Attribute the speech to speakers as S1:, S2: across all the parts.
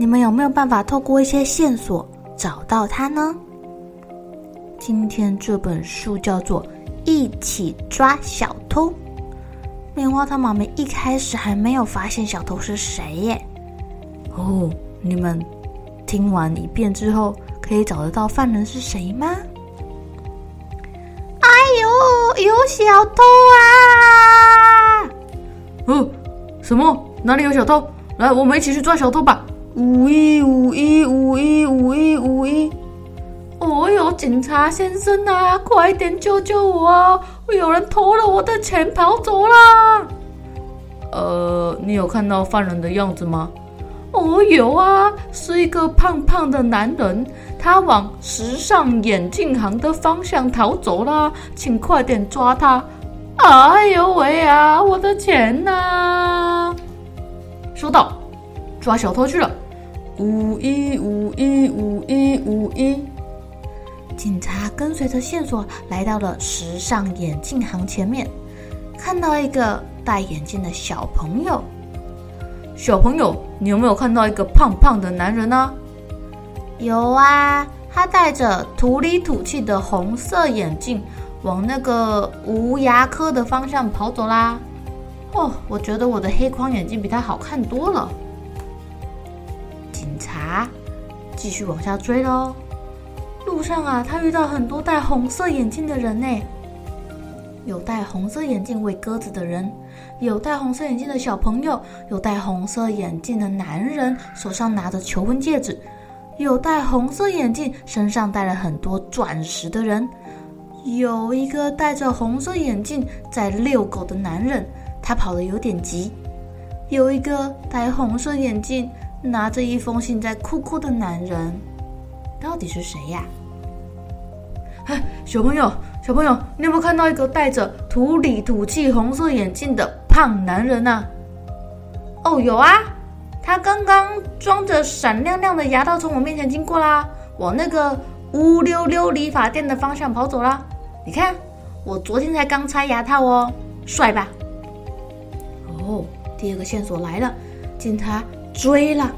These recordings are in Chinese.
S1: 你们有没有办法透过一些线索找到他呢？今天这本书叫做《一起抓小偷》。棉花糖妈咪一开始还没有发现小偷是谁耶。哦，你们听完一遍之后，可以找得到犯人是谁吗？哎呦有小偷啊！
S2: 哦，什么？哪里有小偷？来，我们一起去抓小偷吧！五一五一五一五一五一！哦哟，警察先生啊，快点救救我啊！有人偷了我的钱跑走了。呃，你有看到犯人的样子吗？哦，有啊，是一个胖胖的男人。他往时尚眼镜行的方向逃走了，请快点抓他！哎呦喂啊，我的钱呐！收到，抓小偷去了。五一五一五一五一，
S1: 警察跟随着线索来到了时尚眼镜行前面，看到一个戴眼镜的小朋友。
S2: 小朋友，你有没有看到一个胖胖的男人呢？
S1: 有啊，他戴着土里土气的红色眼镜，往那个无牙科的方向跑走啦。哦，我觉得我的黑框眼镜比他好看多了。继续往下追喽。路上啊，他遇到很多戴红色眼镜的人呢，有戴红色眼镜喂鸽子的人，有戴红色眼镜的小朋友，有戴红色眼镜的男人，手上拿着求婚戒指。有戴红色眼镜、身上戴了很多钻石的人，有一个戴着红色眼镜在遛狗的男人，他跑得有点急。有一个戴红色眼镜、拿着一封信在哭哭的男人，到底是谁呀？
S2: 哎，小朋友，小朋友，你有没有看到一个戴着土里土气红色眼镜的胖男人呢？
S1: 哦，有啊。他刚刚装着闪亮亮的牙套从我面前经过啦，往那个乌溜溜理发店的方向跑走啦。你看，我昨天才刚拆牙套哦，帅吧？哦，第二个线索来了，警察追了，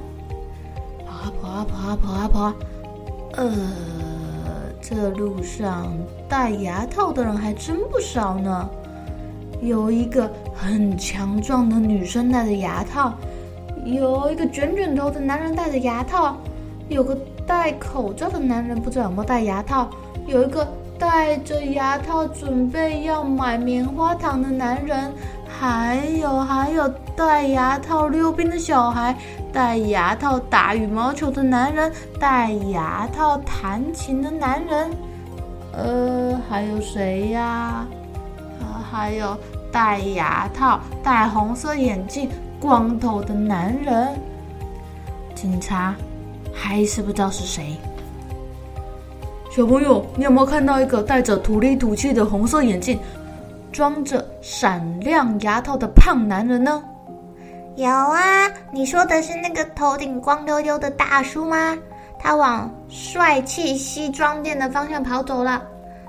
S1: 跑啊跑啊跑啊跑啊跑啊，呃，这路上戴牙套的人还真不少呢。有一个很强壮的女生戴着牙套。有一个卷卷头的男人戴着牙套，有个戴口罩的男人不知道有没有戴牙套，有一个戴着牙套准备要买棉花糖的男人，还有还有戴牙套溜冰的小孩，戴牙套打羽毛球的男人，戴牙套弹琴的男人，呃，还有谁呀？啊，还有戴牙套戴红色眼镜。光头的男人，警察还是不知道是谁。
S2: 小朋友，你有没有看到一个戴着土里土气的红色眼镜、装着闪亮牙套的胖男人呢？
S1: 有啊，你说的是那个头顶光溜溜的大叔吗？他往帅气西装店的方向跑走了。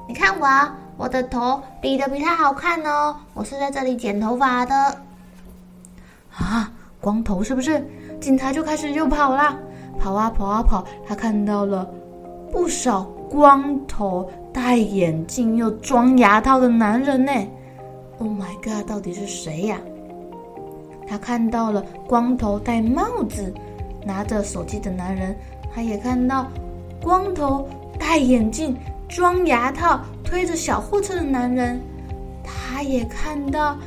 S1: 你看我，我的头理得比他好看哦，我是在这里剪头发的。啊，光头是不是？警察就开始又跑啦，跑啊跑啊跑，他看到了不少光头、戴眼镜又装牙套的男人呢。Oh my god，到底是谁呀？他看到了光头戴帽子、拿着手机的男人，他也看到光头戴眼镜装牙套推着小货车的男人，他也看到，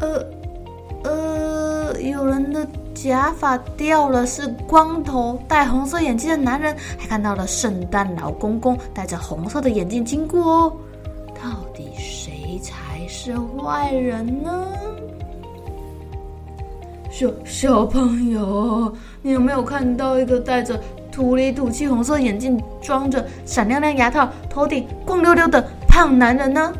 S1: 呃呃，有人的假发掉了，是光头戴红色眼镜的男人，还看到了圣诞老公公戴着红色的眼镜经过哦。到底谁才是坏人呢？小小朋友，你有没有看到一个戴着土里土气红色眼镜、装着闪亮亮牙套、头顶光溜溜的胖男人呢？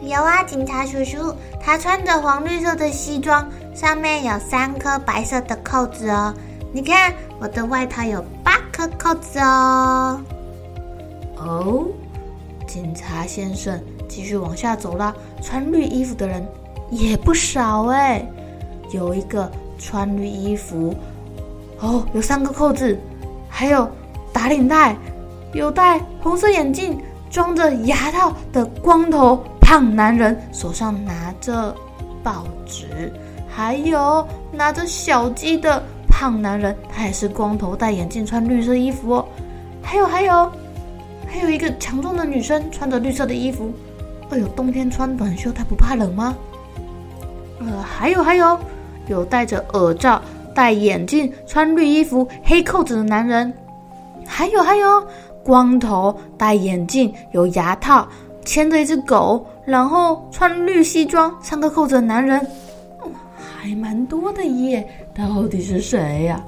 S3: 有啊，警察叔叔，他穿着黄绿色的西装，上面有三颗白色的扣子哦。你看，我的外套有八颗扣子哦。
S1: 哦。警察先生继续往下走啦，穿绿衣服的人也不少哎。有一个穿绿衣服，哦，有三个扣子，还有打领带，有戴红色眼镜、装着牙套的光头胖男人，手上拿着报纸，还有拿着小鸡的胖男人，他也是光头、戴眼镜、穿绿色衣服哦。还有，还有。还有一个强壮的女生，穿着绿色的衣服。哎呦，冬天穿短袖，她不怕冷吗？呃，还有还有，有戴着耳罩、戴眼镜、穿绿衣服、黑扣子的男人。还有还有，光头、戴眼镜、有牙套、牵着一只狗，然后穿绿西装、三个扣子的男人。嗯，还蛮多的耶，到底是谁呀？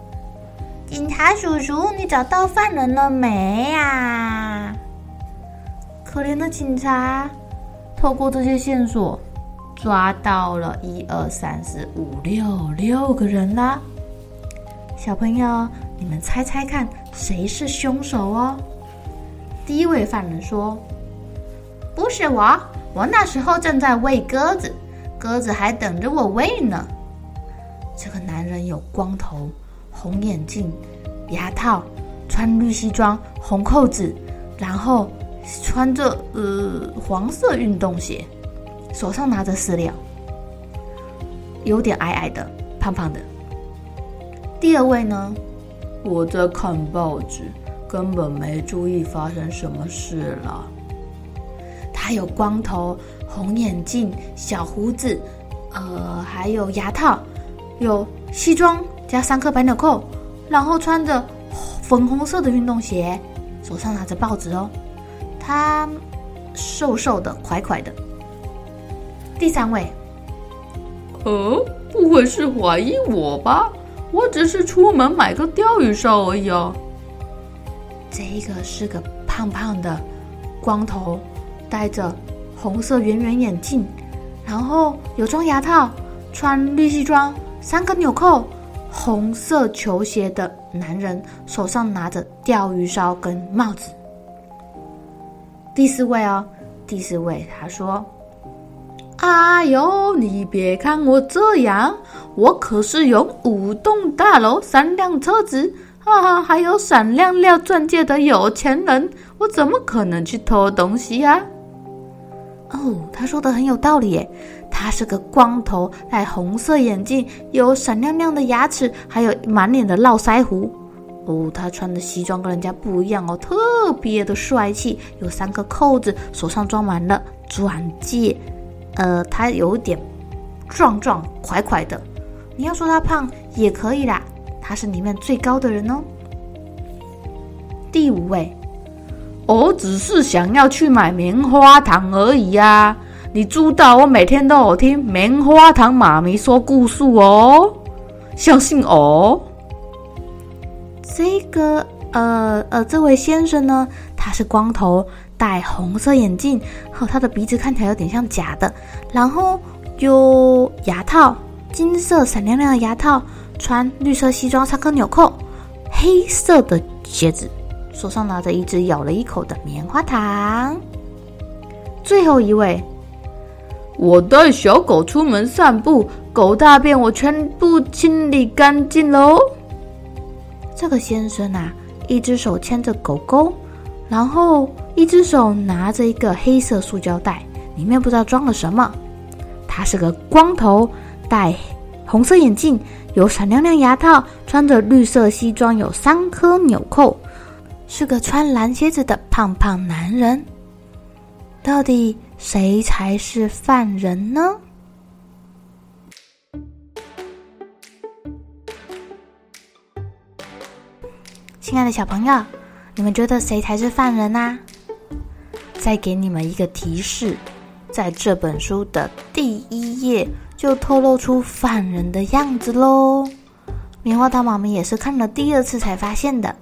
S3: 警察叔叔，你找到犯人了没呀？
S1: 可怜的警察，透过这些线索，抓到了一二三四五六六个人啦。小朋友，你们猜猜看，谁是凶手哦？第一位犯人说：“不是我，我那时候正在喂鸽子，鸽子还等着我喂呢。”这个男人有光头。红眼镜、牙套，穿绿西装、红扣子，然后穿着呃黄色运动鞋，手上拿着饲料，有点矮矮的、胖胖的。第二位呢，我在看报纸，根本没注意发生什么事了。他有光头、红眼镜、小胡子，呃，还有牙套，有西装。加三颗白纽扣，然后穿着粉红色的运动鞋，手上拿着报纸哦。他瘦瘦的，块块的。第三位，
S2: 哦，不会是怀疑我吧？我只是出门买个钓鱼烧而已哦。
S1: 这个是个胖胖的，光头，戴着红色圆圆眼镜，然后有装牙套，穿绿西装，三颗纽扣。红色球鞋的男人手上拿着钓鱼烧跟帽子。第四位哦，第四位他说：“哎呦，你别看我这样，我可是有五栋大楼、三辆车子，哈哈，还有闪亮亮钻戒的有钱人，我怎么可能去偷东西呀？”哦，他说的很有道理耶。他是个光头，戴红色眼镜，有闪亮亮的牙齿，还有满脸的络腮胡。哦，他穿的西装跟人家不一样哦，特别的帅气，有三个扣子，手上装满了钻戒。呃，他有点壮壮块块的。你要说他胖也可以啦，他是里面最高的人哦。第五位，我只是想要去买棉花糖而已呀。你知道我每天都有听棉花糖妈咪说故事哦，相信我。这个呃呃，这位先生呢，他是光头，戴红色眼镜，和他的鼻子看起来有点像假的，然后有牙套，金色闪亮亮的牙套，穿绿色西装，三颗纽扣，黑色的鞋子，手上拿着一只咬了一口的棉花糖。最后一位。我带小狗出门散步，狗大便我全部清理干净喽。这个先生啊，一只手牵着狗狗，然后一只手拿着一个黑色塑胶袋，里面不知道装了什么。他是个光头，戴红色眼镜，有闪亮亮牙套，穿着绿色西装，有三颗纽扣，是个穿蓝鞋子的胖胖男人。到底谁才是犯人呢？亲爱的小朋友，你们觉得谁才是犯人啊？再给你们一个提示，在这本书的第一页就透露出犯人的样子喽。棉花糖妈咪也是看了第二次才发现的。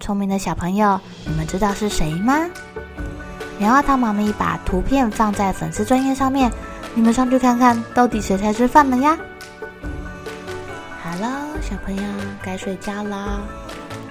S1: 聪明的小朋友，你们知道是谁吗？棉花糖妈咪把图片放在粉丝专页上面，你们上去看看到底谁才是犯人呀？好了，小朋友该睡觉了。